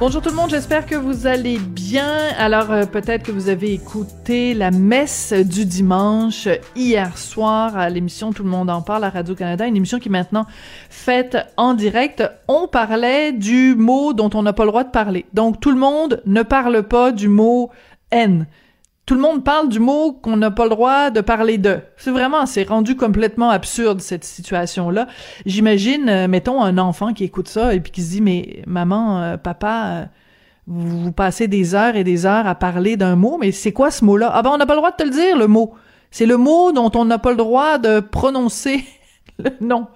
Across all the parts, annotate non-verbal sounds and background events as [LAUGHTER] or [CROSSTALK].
Bonjour tout le monde, j'espère que vous allez bien. Alors euh, peut-être que vous avez écouté la messe du dimanche hier soir à l'émission Tout le monde en parle à Radio-Canada, une émission qui est maintenant faite en direct. On parlait du mot dont on n'a pas le droit de parler. Donc tout le monde ne parle pas du mot haine tout le monde parle du mot qu'on n'a pas le droit de parler de. C'est vraiment, c'est rendu complètement absurde cette situation-là. J'imagine, euh, mettons un enfant qui écoute ça et puis qui se dit mais maman, euh, papa, euh, vous, vous, passez des heures et des heures à parler d'un mot, mais c'est quoi ce mot-là? Ah ben on n'a pas le droit de te le dire le mot. C'est le mot dont on n'a pas le droit de prononcer [LAUGHS] le nom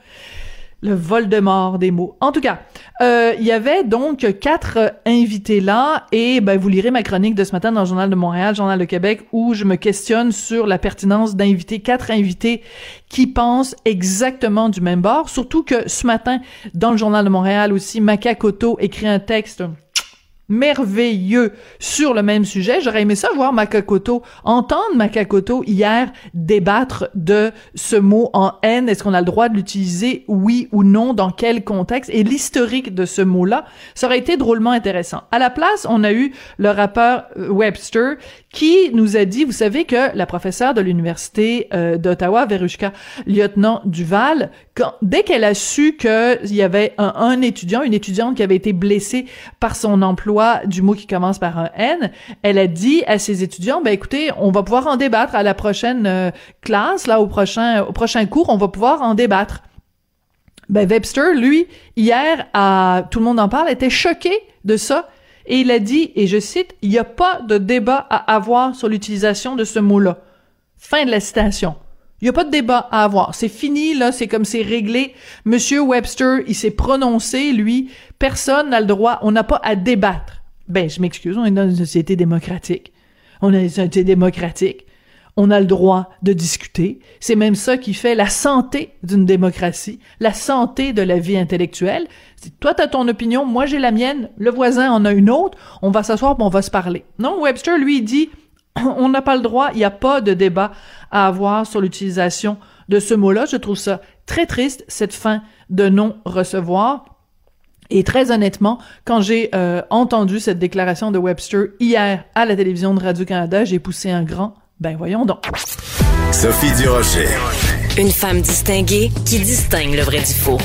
le vol de mort des mots. En tout cas, euh, il y avait donc quatre invités là, et ben, vous lirez ma chronique de ce matin dans le Journal de Montréal, Journal de Québec, où je me questionne sur la pertinence d'inviter quatre invités qui pensent exactement du même bord. Surtout que ce matin, dans le Journal de Montréal aussi, Macacoto écrit un texte merveilleux sur le même sujet. J'aurais aimé ça voir Makakoto, entendre Makakoto hier débattre de ce mot en haine. Est-ce qu'on a le droit de l'utiliser, oui ou non, dans quel contexte, et l'historique de ce mot-là. Ça aurait été drôlement intéressant. À la place, on a eu le rappeur euh, Webster qui nous a dit, vous savez que la professeure de l'université euh, d'Ottawa, Verushka Lieutenant Duval, dès qu'elle a su qu'il y avait un, un, étudiant, une étudiante qui avait été blessée par son emploi du mot qui commence par un N, elle a dit à ses étudiants, ben écoutez, on va pouvoir en débattre à la prochaine euh, classe, là au prochain au prochain cours, on va pouvoir en débattre. Ben Webster, lui, hier, tout le monde en parle, était choqué de ça et il a dit, et je cite, il n'y a pas de débat à avoir sur l'utilisation de ce mot-là. Fin de la citation. Il n'y a pas de débat à avoir. C'est fini, là, c'est comme c'est réglé. Monsieur Webster, il s'est prononcé, lui. Personne n'a le droit, on n'a pas à débattre. Ben, je m'excuse, on est dans une société démocratique. On est dans une société démocratique on a le droit de discuter. C'est même ça qui fait la santé d'une démocratie, la santé de la vie intellectuelle. Toi, tu as ton opinion, moi j'ai la mienne, le voisin en a une autre, on va s'asseoir on va se parler. Non, Webster, lui, dit, [COUGHS] on n'a pas le droit, il n'y a pas de débat à avoir sur l'utilisation de ce mot-là. Je trouve ça très triste, cette fin de non-recevoir. Et très honnêtement, quand j'ai euh, entendu cette déclaration de Webster hier à la télévision de Radio-Canada, j'ai poussé un grand ben voyons donc. Sophie Durocher. Une femme distinguée qui distingue le vrai du faux.